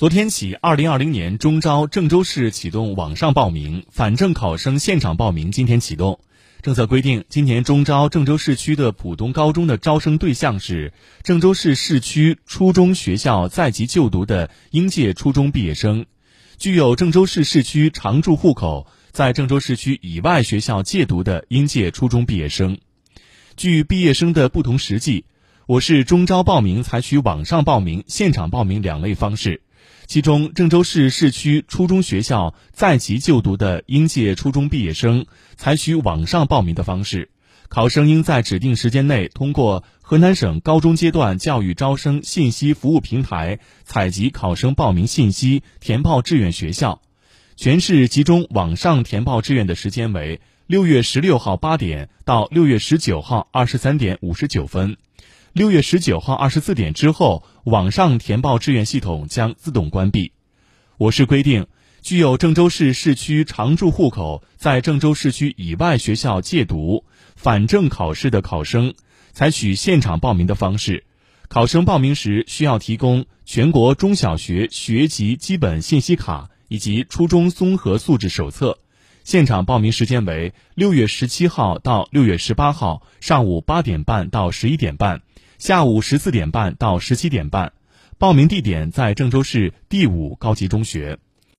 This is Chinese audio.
昨天起，二零二零年中招郑州市启动网上报名，反正考生现场报名今天启动。政策规定，今年中招郑州市区的普通高中的招生对象是郑州市市区初中学校在籍就读的应届初中毕业生，具有郑州市市区常住户口，在郑州市区以外学校借读的应届初中毕业生。据毕业生的不同实际，我市中招报名采取网上报名、现场报名两类方式。其中，郑州市市区初中学校在籍就读的应届初中毕业生采取网上报名的方式，考生应在指定时间内通过河南省高中阶段教育招生信息服务平台采集考生报名信息，填报志愿学校。全市集中网上填报志愿的时间为六月十六号八点到六月十九号二十三点五十九分。六月十九号二十四点之后，网上填报志愿系统将自动关闭。我市规定，具有郑州市市区常住户口，在郑州市区以外学校借读、反正考试的考生，采取现场报名的方式。考生报名时需要提供全国中小学学籍基本信息卡以及初中综合素质手册。现场报名时间为六月十七号到六月十八号上午八点半到十一点半。下午十四点半到十七点半，报名地点在郑州市第五高级中学。